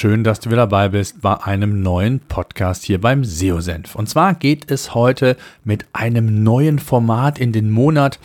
Schön, dass du wieder dabei bist bei einem neuen Podcast hier beim SEO-Senf. Und zwar geht es heute mit einem neuen Format in den Monat.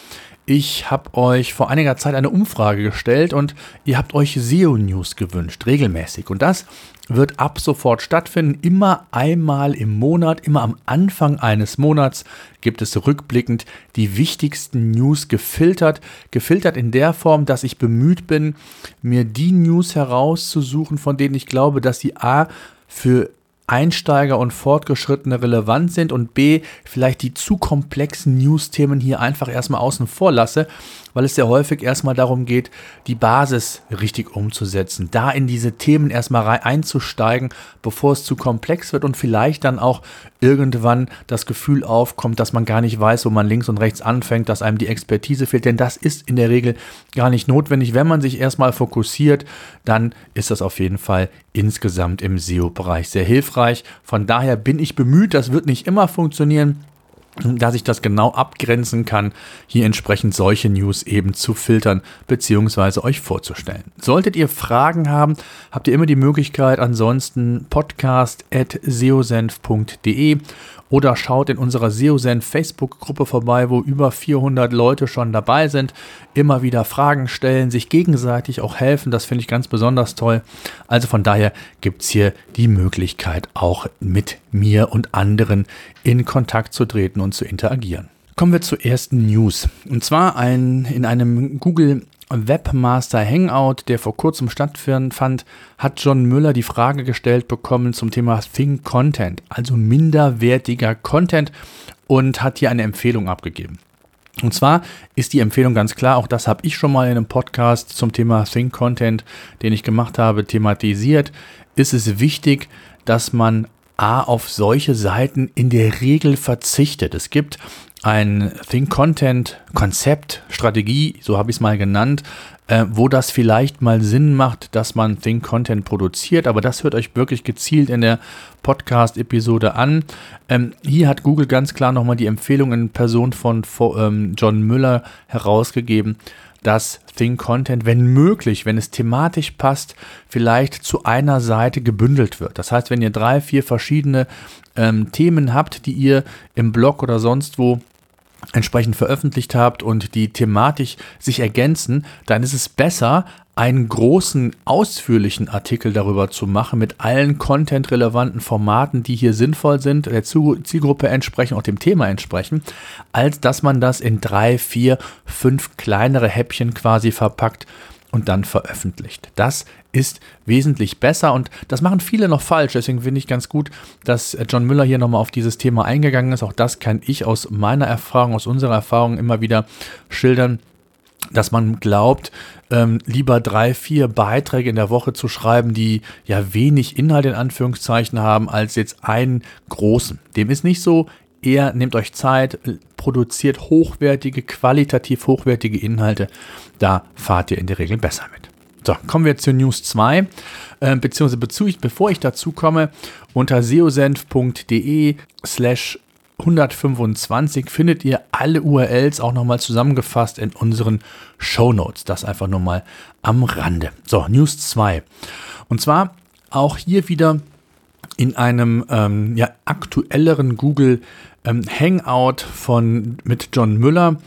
Ich habe euch vor einiger Zeit eine Umfrage gestellt und ihr habt euch SEO-News gewünscht, regelmäßig. Und das wird ab sofort stattfinden. Immer einmal im Monat, immer am Anfang eines Monats gibt es rückblickend die wichtigsten News gefiltert. Gefiltert in der Form, dass ich bemüht bin, mir die News herauszusuchen, von denen ich glaube, dass sie A für Einsteiger und Fortgeschrittene relevant sind und B, vielleicht die zu komplexen News-Themen hier einfach erstmal außen vor lasse, weil es sehr häufig erstmal darum geht, die Basis richtig umzusetzen, da in diese Themen erstmal einzusteigen, bevor es zu komplex wird und vielleicht dann auch irgendwann das Gefühl aufkommt, dass man gar nicht weiß, wo man links und rechts anfängt, dass einem die Expertise fehlt, denn das ist in der Regel gar nicht notwendig. Wenn man sich erstmal fokussiert, dann ist das auf jeden Fall insgesamt im SEO-Bereich sehr hilfreich. Von daher bin ich bemüht, das wird nicht immer funktionieren dass ich das genau abgrenzen kann, hier entsprechend solche News eben zu filtern bzw. euch vorzustellen. Solltet ihr Fragen haben, habt ihr immer die Möglichkeit, ansonsten podcast.seosenf.de oder schaut in unserer SEOSenf Facebook-Gruppe vorbei, wo über 400 Leute schon dabei sind, immer wieder Fragen stellen, sich gegenseitig auch helfen. Das finde ich ganz besonders toll. Also von daher gibt es hier die Möglichkeit, auch mit mir und anderen in Kontakt zu treten und zu interagieren. Kommen wir zur ersten News. Und zwar ein, in einem Google Webmaster Hangout, der vor kurzem stattfand, hat John Müller die Frage gestellt bekommen zum Thema Think Content, also minderwertiger Content und hat hier eine Empfehlung abgegeben. Und zwar ist die Empfehlung ganz klar, auch das habe ich schon mal in einem Podcast zum Thema Think Content, den ich gemacht habe, thematisiert, ist es wichtig, dass man A auf solche Seiten in der Regel verzichtet. Es gibt ein Think Content Konzept, Strategie, so habe ich es mal genannt, äh, wo das vielleicht mal Sinn macht, dass man Think Content produziert, aber das hört euch wirklich gezielt in der Podcast-Episode an. Ähm, hier hat Google ganz klar nochmal die Empfehlung in Person von ähm, John Müller herausgegeben, dass Think Content, wenn möglich, wenn es thematisch passt, vielleicht zu einer Seite gebündelt wird. Das heißt, wenn ihr drei, vier verschiedene ähm, Themen habt, die ihr im Blog oder sonst wo entsprechend veröffentlicht habt und die thematisch sich ergänzen, dann ist es besser, einen großen, ausführlichen Artikel darüber zu machen mit allen content-relevanten Formaten, die hier sinnvoll sind, der Zielgruppe entsprechen, auch dem Thema entsprechen, als dass man das in drei, vier, fünf kleinere Häppchen quasi verpackt und dann veröffentlicht. Das ist wesentlich besser und das machen viele noch falsch. Deswegen finde ich ganz gut, dass John Müller hier nochmal auf dieses Thema eingegangen ist. Auch das kann ich aus meiner Erfahrung, aus unserer Erfahrung immer wieder schildern dass man glaubt, ähm, lieber drei, vier Beiträge in der Woche zu schreiben, die ja wenig Inhalt in Anführungszeichen haben, als jetzt einen großen. Dem ist nicht so. Eher nehmt euch Zeit, produziert hochwertige, qualitativ hochwertige Inhalte. Da fahrt ihr in der Regel besser mit. So, kommen wir zu News 2, äh, beziehungsweise bevor ich dazu komme, unter seosenf.de slash 125 findet ihr alle URLs auch nochmal zusammengefasst in unseren Show Notes. Das einfach nur mal am Rande. So, News 2. Und zwar auch hier wieder in einem ähm, ja, aktuelleren Google ähm, Hangout von mit John Müller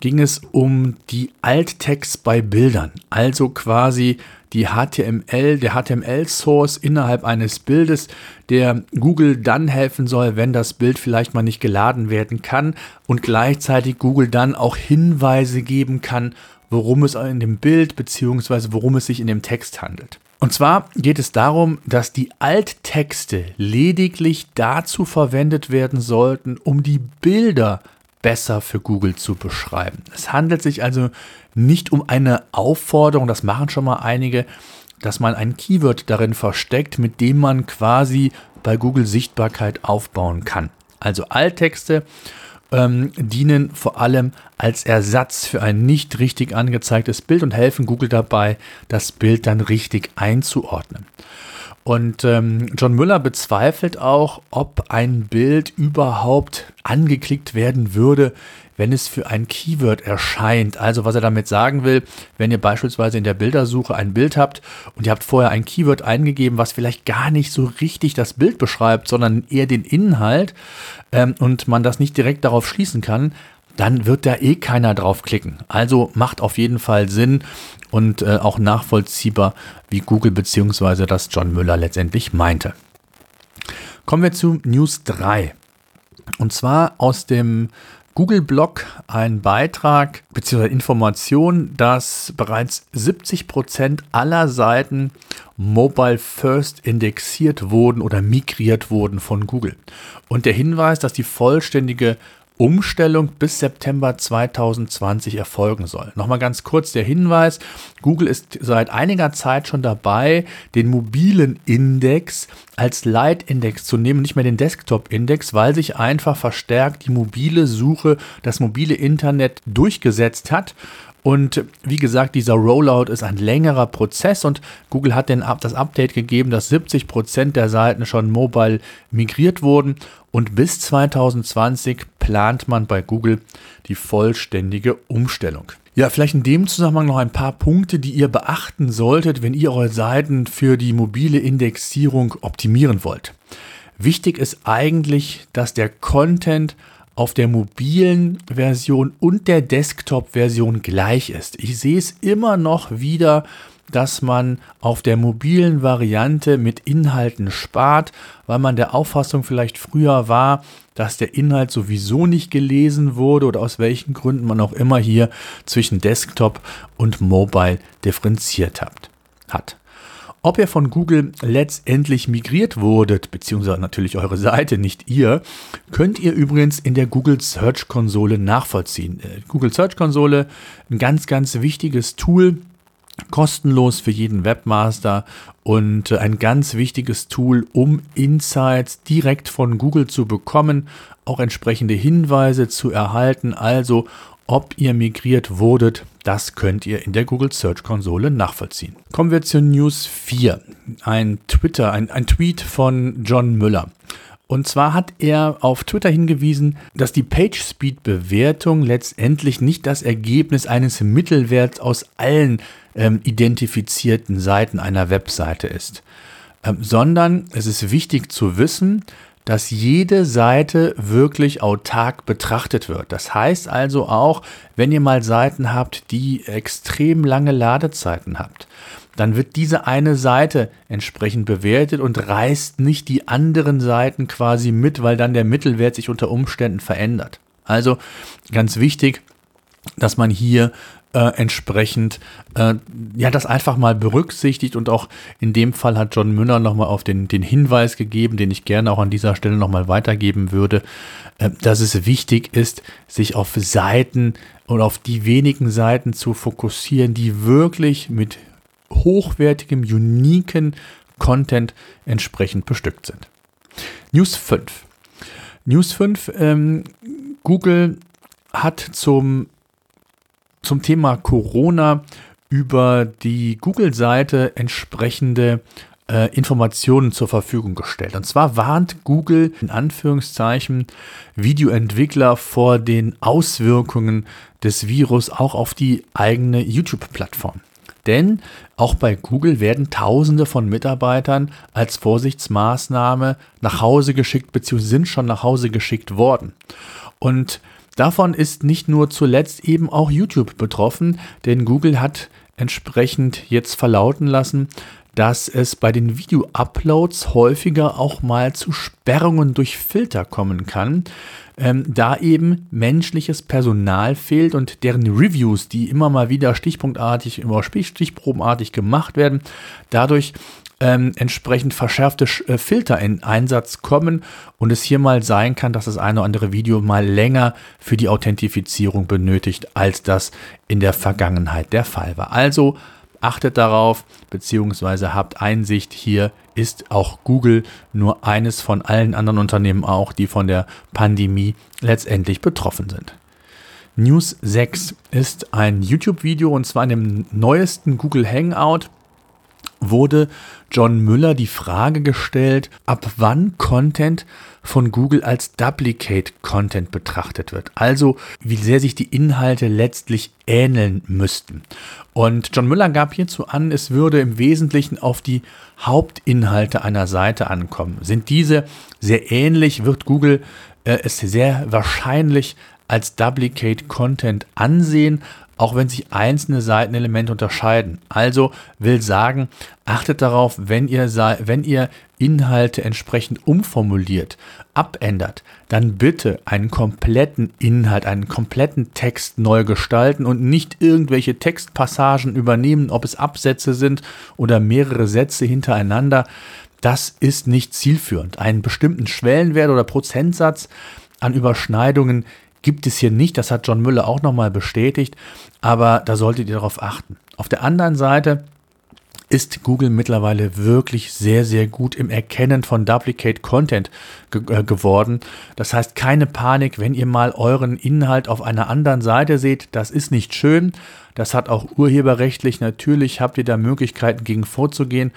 ging es um die Alttext bei Bildern, also quasi die HTML, der HTML-Source innerhalb eines Bildes, der Google dann helfen soll, wenn das Bild vielleicht mal nicht geladen werden kann und gleichzeitig Google dann auch Hinweise geben kann, worum es in dem Bild bzw. worum es sich in dem Text handelt. Und zwar geht es darum, dass die Alttexte lediglich dazu verwendet werden sollten, um die Bilder besser für Google zu beschreiben. Es handelt sich also nicht um eine Aufforderung, das machen schon mal einige, dass man ein Keyword darin versteckt, mit dem man quasi bei Google Sichtbarkeit aufbauen kann. Also Alttexte ähm, dienen vor allem als Ersatz für ein nicht richtig angezeigtes Bild und helfen Google dabei, das Bild dann richtig einzuordnen. Und ähm, John Müller bezweifelt auch, ob ein Bild überhaupt angeklickt werden würde, wenn es für ein Keyword erscheint. Also was er damit sagen will, wenn ihr beispielsweise in der Bildersuche ein Bild habt und ihr habt vorher ein Keyword eingegeben, was vielleicht gar nicht so richtig das Bild beschreibt, sondern eher den Inhalt ähm, und man das nicht direkt darauf schließen kann, dann wird da eh keiner drauf klicken. Also macht auf jeden Fall Sinn und äh, auch nachvollziehbar, wie Google bzw. das John Müller letztendlich meinte. Kommen wir zu News 3. Und zwar aus dem Google-Blog ein Beitrag bzw. Information, dass bereits 70 Prozent aller Seiten Mobile First indexiert wurden oder migriert wurden von Google. Und der Hinweis, dass die vollständige Umstellung bis September 2020 erfolgen soll. Nochmal ganz kurz der Hinweis, Google ist seit einiger Zeit schon dabei, den mobilen Index als Leitindex zu nehmen, nicht mehr den Desktop-Index, weil sich einfach verstärkt die mobile Suche, das mobile Internet durchgesetzt hat. Und wie gesagt, dieser Rollout ist ein längerer Prozess und Google hat den, das Update gegeben, dass 70 Prozent der Seiten schon mobile migriert wurden. Und bis 2020 plant man bei Google die vollständige Umstellung. Ja, vielleicht in dem Zusammenhang noch ein paar Punkte, die ihr beachten solltet, wenn ihr eure Seiten für die mobile Indexierung optimieren wollt. Wichtig ist eigentlich, dass der Content auf der mobilen Version und der Desktop-Version gleich ist. Ich sehe es immer noch wieder, dass man auf der mobilen Variante mit Inhalten spart, weil man der Auffassung vielleicht früher war, dass der Inhalt sowieso nicht gelesen wurde oder aus welchen Gründen man auch immer hier zwischen Desktop und Mobile differenziert hat. Ob ihr von Google letztendlich migriert wurdet, beziehungsweise natürlich eure Seite, nicht ihr, könnt ihr übrigens in der Google Search Konsole nachvollziehen. Äh, Google Search Konsole, ein ganz, ganz wichtiges Tool, kostenlos für jeden Webmaster und äh, ein ganz wichtiges Tool, um Insights direkt von Google zu bekommen, auch entsprechende Hinweise zu erhalten. Also ob ihr migriert wurdet, das könnt ihr in der Google Search Konsole nachvollziehen. Kommen wir zu News 4. Ein Twitter, ein, ein Tweet von John Müller. Und zwar hat er auf Twitter hingewiesen, dass die PageSpeed-Bewertung letztendlich nicht das Ergebnis eines Mittelwerts aus allen ähm, identifizierten Seiten einer Webseite ist, ähm, sondern es ist wichtig zu wissen, dass jede Seite wirklich autark betrachtet wird. Das heißt also auch, wenn ihr mal Seiten habt, die extrem lange Ladezeiten habt, dann wird diese eine Seite entsprechend bewertet und reißt nicht die anderen Seiten quasi mit, weil dann der Mittelwert sich unter Umständen verändert. Also ganz wichtig, dass man hier äh, entsprechend äh, ja das einfach mal berücksichtigt und auch in dem Fall hat John Müller nochmal auf den, den Hinweis gegeben, den ich gerne auch an dieser Stelle nochmal weitergeben würde, äh, dass es wichtig ist, sich auf Seiten und auf die wenigen Seiten zu fokussieren, die wirklich mit hochwertigem, uniken Content entsprechend bestückt sind. News 5. News 5, ähm, Google hat zum zum Thema Corona über die Google-Seite entsprechende äh, Informationen zur Verfügung gestellt. Und zwar warnt Google in Anführungszeichen Videoentwickler vor den Auswirkungen des Virus auch auf die eigene YouTube-Plattform. Denn auch bei Google werden Tausende von Mitarbeitern als Vorsichtsmaßnahme nach Hause geschickt bzw. sind schon nach Hause geschickt worden. Und Davon ist nicht nur zuletzt eben auch YouTube betroffen, denn Google hat entsprechend jetzt verlauten lassen, dass es bei den Video-Uploads häufiger auch mal zu Sperrungen durch Filter kommen kann, ähm, da eben menschliches Personal fehlt und deren Reviews, die immer mal wieder stichpunktartig, immer stichprobenartig gemacht werden, dadurch ähm, entsprechend verschärfte äh, Filter in Einsatz kommen und es hier mal sein kann, dass das eine oder andere Video mal länger für die Authentifizierung benötigt, als das in der Vergangenheit der Fall war. Also Achtet darauf, beziehungsweise habt Einsicht, hier ist auch Google nur eines von allen anderen Unternehmen auch, die von der Pandemie letztendlich betroffen sind. News 6 ist ein YouTube-Video und zwar in dem neuesten Google Hangout wurde John Müller die Frage gestellt, ab wann Content von Google als Duplicate Content betrachtet wird. Also wie sehr sich die Inhalte letztlich ähneln müssten. Und John Müller gab hierzu an, es würde im Wesentlichen auf die Hauptinhalte einer Seite ankommen. Sind diese sehr ähnlich, wird Google äh, es sehr wahrscheinlich als Duplicate Content ansehen, auch wenn sich einzelne Seitenelemente unterscheiden. Also will sagen, achtet darauf, wenn ihr, wenn ihr Inhalte entsprechend umformuliert, abändert, dann bitte einen kompletten Inhalt, einen kompletten Text neu gestalten und nicht irgendwelche Textpassagen übernehmen, ob es Absätze sind oder mehrere Sätze hintereinander. Das ist nicht zielführend. Einen bestimmten Schwellenwert oder Prozentsatz an Überschneidungen gibt es hier nicht. Das hat John Müller auch nochmal bestätigt. Aber da solltet ihr darauf achten. Auf der anderen Seite ist Google mittlerweile wirklich sehr, sehr gut im Erkennen von Duplicate Content ge äh, geworden. Das heißt, keine Panik, wenn ihr mal euren Inhalt auf einer anderen Seite seht. Das ist nicht schön. Das hat auch urheberrechtlich. Natürlich habt ihr da Möglichkeiten gegen vorzugehen.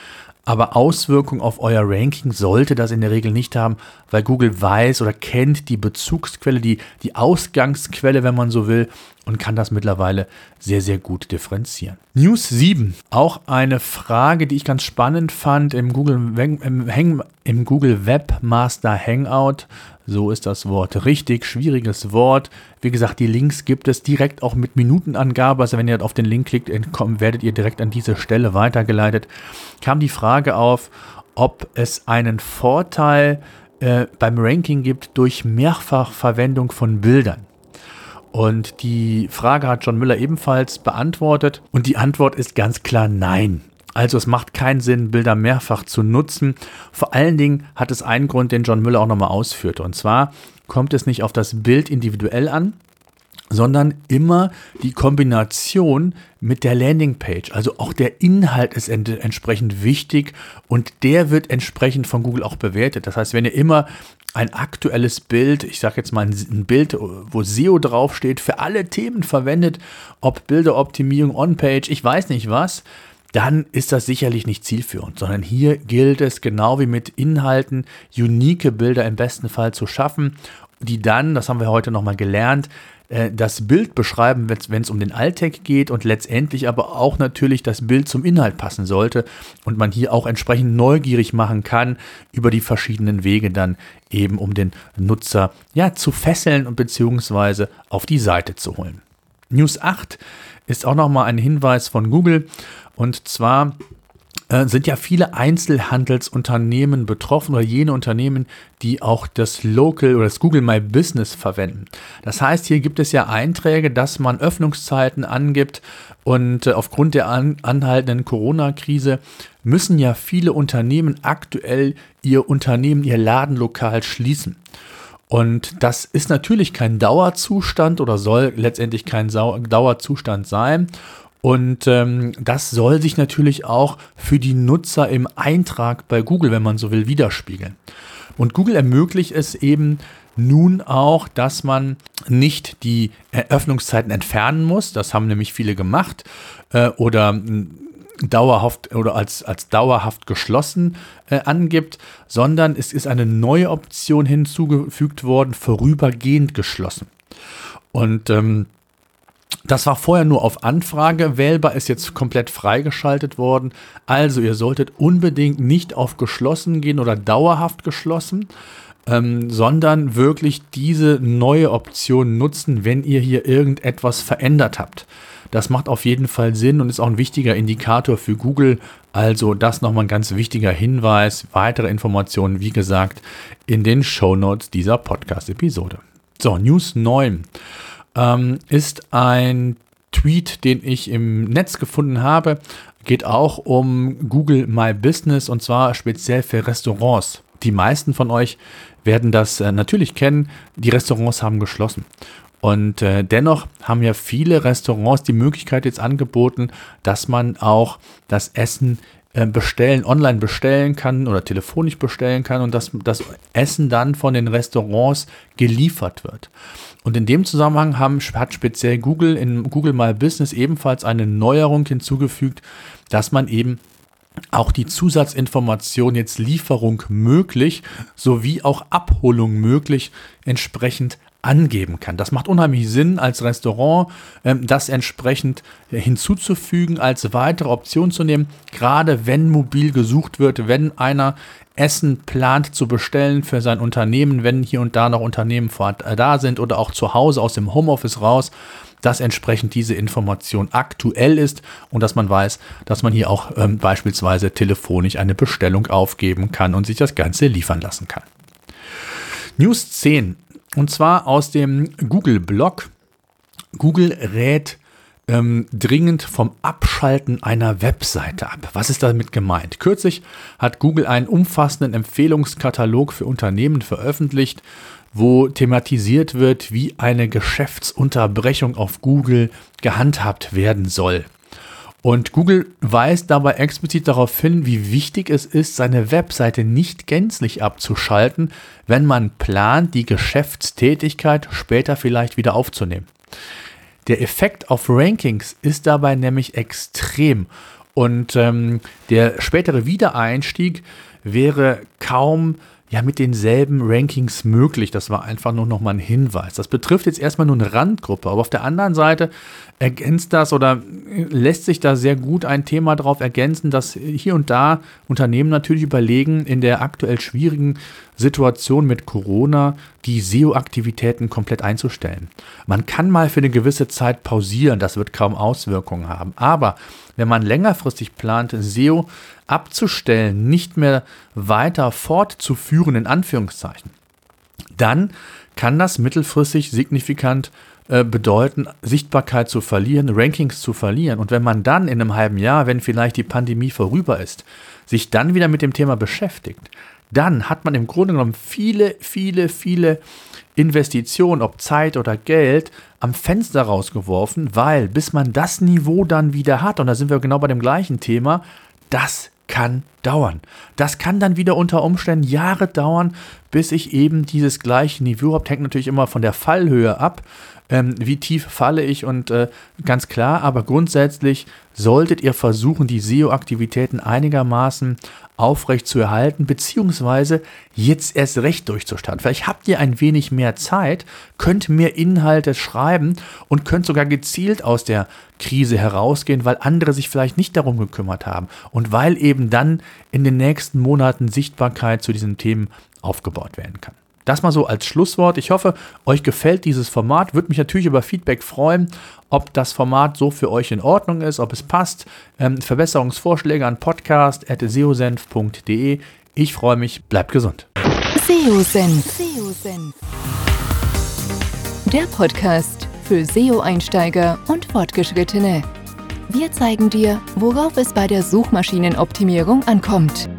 Aber Auswirkungen auf euer Ranking sollte das in der Regel nicht haben, weil Google weiß oder kennt die Bezugsquelle, die, die Ausgangsquelle, wenn man so will, und kann das mittlerweile sehr, sehr gut differenzieren. News 7, auch eine Frage, die ich ganz spannend fand im Google, im, im Google Webmaster Hangout. So ist das Wort richtig. Schwieriges Wort. Wie gesagt, die Links gibt es direkt auch mit Minutenangabe. Also wenn ihr auf den Link klickt, werdet ihr direkt an diese Stelle weitergeleitet. Kam die Frage auf, ob es einen Vorteil äh, beim Ranking gibt durch Mehrfachverwendung von Bildern. Und die Frage hat John Müller ebenfalls beantwortet. Und die Antwort ist ganz klar nein. Also es macht keinen Sinn, Bilder mehrfach zu nutzen. Vor allen Dingen hat es einen Grund, den John Müller auch nochmal ausführte. Und zwar kommt es nicht auf das Bild individuell an, sondern immer die Kombination mit der Landingpage. Also auch der Inhalt ist ent entsprechend wichtig und der wird entsprechend von Google auch bewertet. Das heißt, wenn ihr immer ein aktuelles Bild, ich sage jetzt mal ein Bild, wo SEO draufsteht, für alle Themen verwendet, ob Bilderoptimierung, On-Page, ich weiß nicht was, dann ist das sicherlich nicht zielführend, sondern hier gilt es genau wie mit Inhalten, unique Bilder im besten Fall zu schaffen, die dann, das haben wir heute nochmal gelernt, äh, das Bild beschreiben, wenn es um den Alltag geht und letztendlich aber auch natürlich das Bild zum Inhalt passen sollte und man hier auch entsprechend neugierig machen kann über die verschiedenen Wege dann eben, um den Nutzer ja zu fesseln und beziehungsweise auf die Seite zu holen. News 8 ist auch nochmal ein Hinweis von Google und zwar äh, sind ja viele Einzelhandelsunternehmen betroffen oder jene Unternehmen, die auch das Local oder das Google My Business verwenden. Das heißt, hier gibt es ja Einträge, dass man Öffnungszeiten angibt und äh, aufgrund der an, anhaltenden Corona-Krise müssen ja viele Unternehmen aktuell ihr Unternehmen, ihr Ladenlokal schließen. Und das ist natürlich kein Dauerzustand oder soll letztendlich kein Dauerzustand sein. Und ähm, das soll sich natürlich auch für die Nutzer im Eintrag bei Google, wenn man so will, widerspiegeln. Und Google ermöglicht es eben nun auch, dass man nicht die Eröffnungszeiten entfernen muss. Das haben nämlich viele gemacht. Äh, oder hm, dauerhaft oder als, als dauerhaft geschlossen äh, angibt, sondern es ist eine neue Option hinzugefügt worden, vorübergehend geschlossen. Und ähm, das war vorher nur auf Anfrage wählbar, ist jetzt komplett freigeschaltet worden. Also ihr solltet unbedingt nicht auf geschlossen gehen oder dauerhaft geschlossen, ähm, sondern wirklich diese neue Option nutzen, wenn ihr hier irgendetwas verändert habt. Das macht auf jeden Fall Sinn und ist auch ein wichtiger Indikator für Google. Also das nochmal ein ganz wichtiger Hinweis. Weitere Informationen, wie gesagt, in den Show Notes dieser Podcast-Episode. So, News 9 ähm, ist ein Tweet, den ich im Netz gefunden habe. Geht auch um Google My Business und zwar speziell für Restaurants. Die meisten von euch werden das äh, natürlich kennen. Die Restaurants haben geschlossen. Und äh, dennoch haben ja viele Restaurants die Möglichkeit jetzt angeboten, dass man auch das Essen bestellen, online bestellen kann oder telefonisch bestellen kann und dass das Essen dann von den Restaurants geliefert wird. Und in dem Zusammenhang haben, hat speziell Google in Google My Business ebenfalls eine Neuerung hinzugefügt, dass man eben auch die Zusatzinformation jetzt Lieferung möglich sowie auch Abholung möglich entsprechend angeben kann. Das macht unheimlich Sinn als Restaurant, ähm, das entsprechend hinzuzufügen, als weitere Option zu nehmen, gerade wenn mobil gesucht wird, wenn einer Essen plant zu bestellen für sein Unternehmen, wenn hier und da noch Unternehmen äh, da sind oder auch zu Hause aus dem Homeoffice raus, dass entsprechend diese Information aktuell ist und dass man weiß, dass man hier auch ähm, beispielsweise telefonisch eine Bestellung aufgeben kann und sich das Ganze liefern lassen kann. News 10 und zwar aus dem Google-Blog. Google rät ähm, dringend vom Abschalten einer Webseite ab. Was ist damit gemeint? Kürzlich hat Google einen umfassenden Empfehlungskatalog für Unternehmen veröffentlicht, wo thematisiert wird, wie eine Geschäftsunterbrechung auf Google gehandhabt werden soll. Und Google weist dabei explizit darauf hin, wie wichtig es ist, seine Webseite nicht gänzlich abzuschalten, wenn man plant, die Geschäftstätigkeit später vielleicht wieder aufzunehmen. Der Effekt auf Rankings ist dabei nämlich extrem und ähm, der spätere Wiedereinstieg wäre kaum ja mit denselben Rankings möglich. Das war einfach nur noch mal ein Hinweis. Das betrifft jetzt erstmal nur eine Randgruppe, aber auf der anderen Seite ergänzt das oder lässt sich da sehr gut ein Thema drauf ergänzen, dass hier und da Unternehmen natürlich überlegen, in der aktuell schwierigen Situation mit Corona die SEO-Aktivitäten komplett einzustellen. Man kann mal für eine gewisse Zeit pausieren, das wird kaum Auswirkungen haben. Aber wenn man längerfristig plant, SEO abzustellen, nicht mehr weiter fortzuführen, in Anführungszeichen, dann kann das mittelfristig signifikant äh, bedeuten, Sichtbarkeit zu verlieren, Rankings zu verlieren. Und wenn man dann in einem halben Jahr, wenn vielleicht die Pandemie vorüber ist, sich dann wieder mit dem Thema beschäftigt, dann hat man im Grunde genommen viele, viele, viele Investitionen, ob Zeit oder Geld, am Fenster rausgeworfen, weil bis man das Niveau dann wieder hat, und da sind wir genau bei dem gleichen Thema, das kann dauern. Das kann dann wieder unter Umständen Jahre dauern, bis ich eben dieses gleiche Niveau habe. Hängt natürlich immer von der Fallhöhe ab. Ähm, wie tief falle ich und äh, ganz klar, aber grundsätzlich solltet ihr versuchen, die SEO-Aktivitäten einigermaßen aufrecht zu erhalten, beziehungsweise jetzt erst recht durchzustarten. Vielleicht habt ihr ein wenig mehr Zeit, könnt mehr Inhalte schreiben und könnt sogar gezielt aus der Krise herausgehen, weil andere sich vielleicht nicht darum gekümmert haben und weil eben dann in den nächsten Monaten Sichtbarkeit zu diesen Themen aufgebaut werden kann. Das mal so als Schlusswort. Ich hoffe, euch gefällt dieses Format. Würde mich natürlich über Feedback freuen, ob das Format so für euch in Ordnung ist, ob es passt. Ähm, Verbesserungsvorschläge an podcast.seosenf.de. Ich freue mich. Bleibt gesund. SEO-Senf. Der Podcast für SEO-Einsteiger und Fortgeschrittene. Wir zeigen dir, worauf es bei der Suchmaschinenoptimierung ankommt.